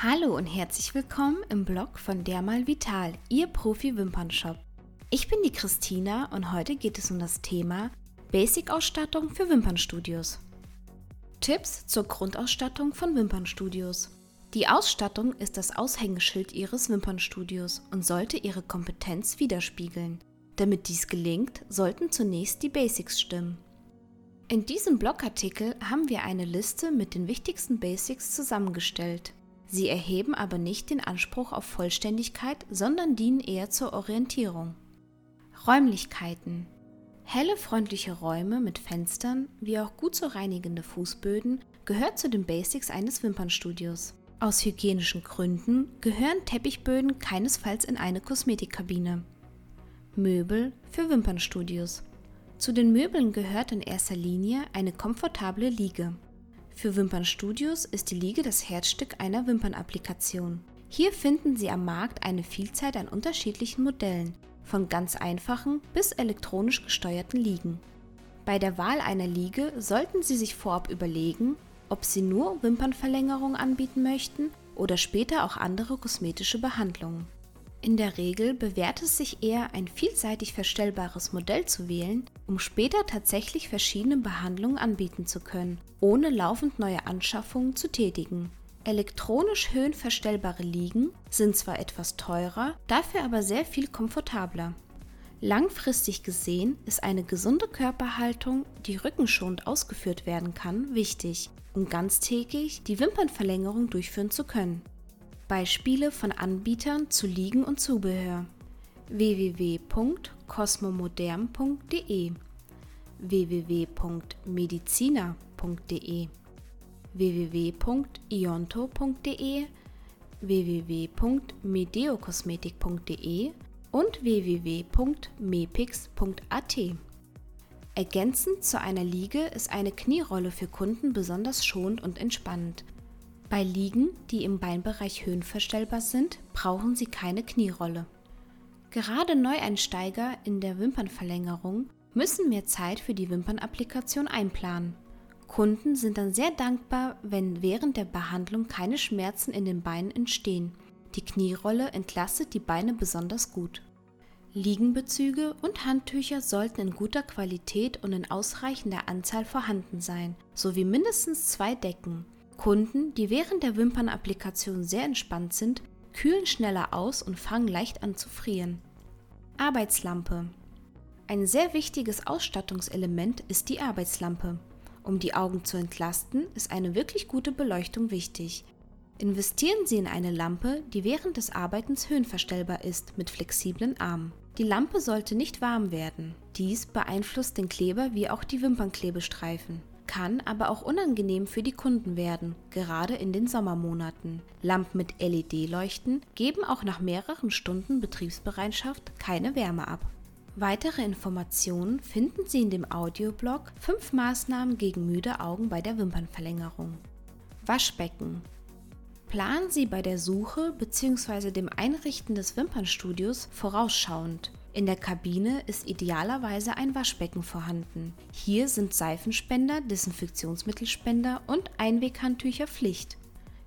Hallo und herzlich willkommen im Blog von Dermal Vital, Ihr Profi-Wimpernshop. Ich bin die Christina und heute geht es um das Thema Basic-Ausstattung für Wimpernstudios. Tipps zur Grundausstattung von Wimpernstudios. Die Ausstattung ist das Aushängeschild Ihres Wimpernstudios und sollte Ihre Kompetenz widerspiegeln. Damit dies gelingt, sollten zunächst die Basics stimmen. In diesem Blogartikel haben wir eine Liste mit den wichtigsten Basics zusammengestellt. Sie erheben aber nicht den Anspruch auf Vollständigkeit, sondern dienen eher zur Orientierung. Räumlichkeiten. Helle, freundliche Räume mit Fenstern, wie auch gut zu reinigende Fußböden, gehört zu den Basics eines Wimpernstudios. Aus hygienischen Gründen gehören Teppichböden keinesfalls in eine Kosmetikkabine. Möbel für Wimpernstudios. Zu den Möbeln gehört in erster Linie eine komfortable Liege. Für Wimpernstudios ist die Liege das Herzstück einer Wimpernapplikation. Hier finden Sie am Markt eine Vielzahl an unterschiedlichen Modellen, von ganz einfachen bis elektronisch gesteuerten Liegen. Bei der Wahl einer Liege sollten Sie sich vorab überlegen, ob Sie nur Wimpernverlängerung anbieten möchten oder später auch andere kosmetische Behandlungen. In der Regel bewährt es sich eher, ein vielseitig verstellbares Modell zu wählen, um später tatsächlich verschiedene Behandlungen anbieten zu können, ohne laufend neue Anschaffungen zu tätigen. Elektronisch höhenverstellbare Liegen sind zwar etwas teurer, dafür aber sehr viel komfortabler. Langfristig gesehen ist eine gesunde Körperhaltung, die rückenschonend ausgeführt werden kann, wichtig, um ganztägig die Wimpernverlängerung durchführen zu können. Beispiele von Anbietern zu Liegen und Zubehör www.cosmomodern.de www.mediziner.de www.ionto.de www.medeokosmetik.de und www.mepix.at. Ergänzend zu einer Liege ist eine Knierolle für Kunden besonders schonend und entspannend. Bei Liegen, die im Beinbereich höhenverstellbar sind, brauchen Sie keine Knierolle. Gerade Neueinsteiger in der Wimpernverlängerung müssen mehr Zeit für die Wimpernapplikation einplanen. Kunden sind dann sehr dankbar, wenn während der Behandlung keine Schmerzen in den Beinen entstehen. Die Knierolle entlastet die Beine besonders gut. Liegenbezüge und Handtücher sollten in guter Qualität und in ausreichender Anzahl vorhanden sein, sowie mindestens zwei Decken. Kunden, die während der Wimpernapplikation sehr entspannt sind, kühlen schneller aus und fangen leicht an zu frieren. Arbeitslampe. Ein sehr wichtiges Ausstattungselement ist die Arbeitslampe. Um die Augen zu entlasten, ist eine wirklich gute Beleuchtung wichtig. Investieren Sie in eine Lampe, die während des Arbeitens höhenverstellbar ist, mit flexiblen Armen. Die Lampe sollte nicht warm werden. Dies beeinflusst den Kleber wie auch die Wimpernklebestreifen kann aber auch unangenehm für die Kunden werden, gerade in den Sommermonaten. Lampen mit LED-Leuchten geben auch nach mehreren Stunden Betriebsbereitschaft keine Wärme ab. Weitere Informationen finden Sie in dem Audioblog 5 Maßnahmen gegen müde Augen bei der Wimpernverlängerung. Waschbecken. Planen Sie bei der Suche bzw. dem Einrichten des Wimpernstudios vorausschauend. In der Kabine ist idealerweise ein Waschbecken vorhanden. Hier sind Seifenspender, Desinfektionsmittelspender und Einweghandtücher Pflicht.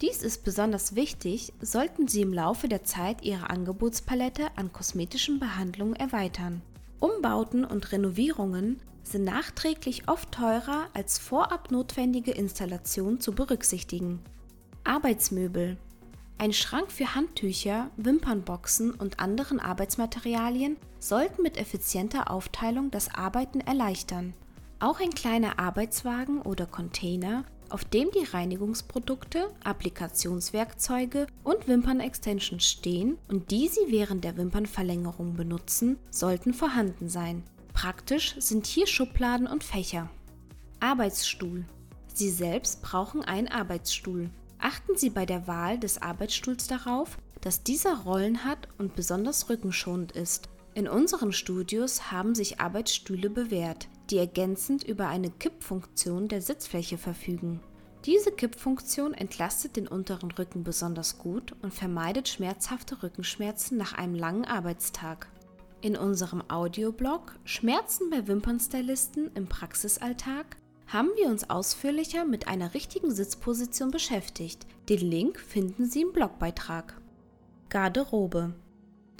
Dies ist besonders wichtig, sollten Sie im Laufe der Zeit Ihre Angebotspalette an kosmetischen Behandlungen erweitern. Umbauten und Renovierungen sind nachträglich oft teurer als vorab notwendige Installationen zu berücksichtigen. Arbeitsmöbel ein Schrank für Handtücher, Wimpernboxen und anderen Arbeitsmaterialien sollten mit effizienter Aufteilung das Arbeiten erleichtern. Auch ein kleiner Arbeitswagen oder Container, auf dem die Reinigungsprodukte, Applikationswerkzeuge und Wimpernextensions stehen und die Sie während der Wimpernverlängerung benutzen, sollten vorhanden sein. Praktisch sind hier Schubladen und Fächer. Arbeitsstuhl. Sie selbst brauchen einen Arbeitsstuhl. Achten Sie bei der Wahl des Arbeitsstuhls darauf, dass dieser Rollen hat und besonders rückenschonend ist. In unseren Studios haben sich Arbeitsstühle bewährt, die ergänzend über eine Kippfunktion der Sitzfläche verfügen. Diese Kippfunktion entlastet den unteren Rücken besonders gut und vermeidet schmerzhafte Rückenschmerzen nach einem langen Arbeitstag. In unserem Audioblog Schmerzen bei Wimpernstylisten im Praxisalltag haben wir uns ausführlicher mit einer richtigen Sitzposition beschäftigt. Den Link finden Sie im Blogbeitrag. Garderobe.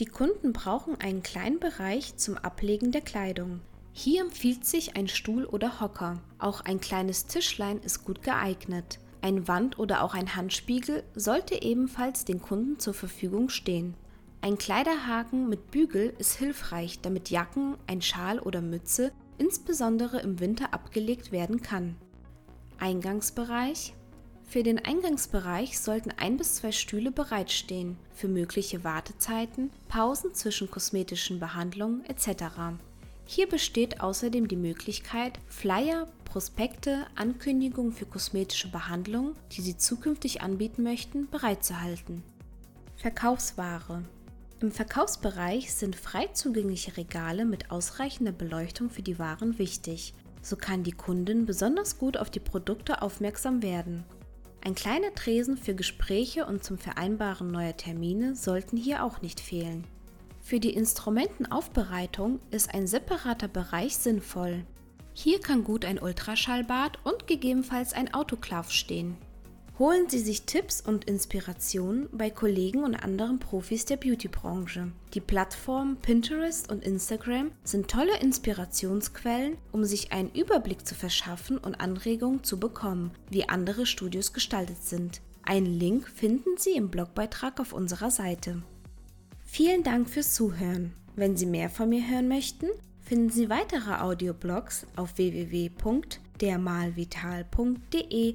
Die Kunden brauchen einen kleinen Bereich zum Ablegen der Kleidung. Hier empfiehlt sich ein Stuhl oder Hocker. Auch ein kleines Tischlein ist gut geeignet. Ein Wand- oder auch ein Handspiegel sollte ebenfalls den Kunden zur Verfügung stehen. Ein Kleiderhaken mit Bügel ist hilfreich, damit Jacken, ein Schal oder Mütze insbesondere im Winter abgelegt werden kann. Eingangsbereich Für den Eingangsbereich sollten ein bis zwei Stühle bereitstehen für mögliche Wartezeiten, Pausen zwischen kosmetischen Behandlungen etc. Hier besteht außerdem die Möglichkeit, Flyer, Prospekte, Ankündigungen für kosmetische Behandlungen, die Sie zukünftig anbieten möchten, bereitzuhalten. Verkaufsware im Verkaufsbereich sind frei zugängliche Regale mit ausreichender Beleuchtung für die Waren wichtig. So kann die Kundin besonders gut auf die Produkte aufmerksam werden. Ein kleiner Tresen für Gespräche und zum Vereinbaren neuer Termine sollten hier auch nicht fehlen. Für die Instrumentenaufbereitung ist ein separater Bereich sinnvoll. Hier kann gut ein Ultraschallbad und gegebenenfalls ein Autoklav stehen. Holen Sie sich Tipps und Inspirationen bei Kollegen und anderen Profis der Beautybranche. Die Plattformen Pinterest und Instagram sind tolle Inspirationsquellen, um sich einen Überblick zu verschaffen und Anregungen zu bekommen, wie andere Studios gestaltet sind. Einen Link finden Sie im Blogbeitrag auf unserer Seite. Vielen Dank fürs Zuhören. Wenn Sie mehr von mir hören möchten, finden Sie weitere Audioblogs auf www.dermalvital.de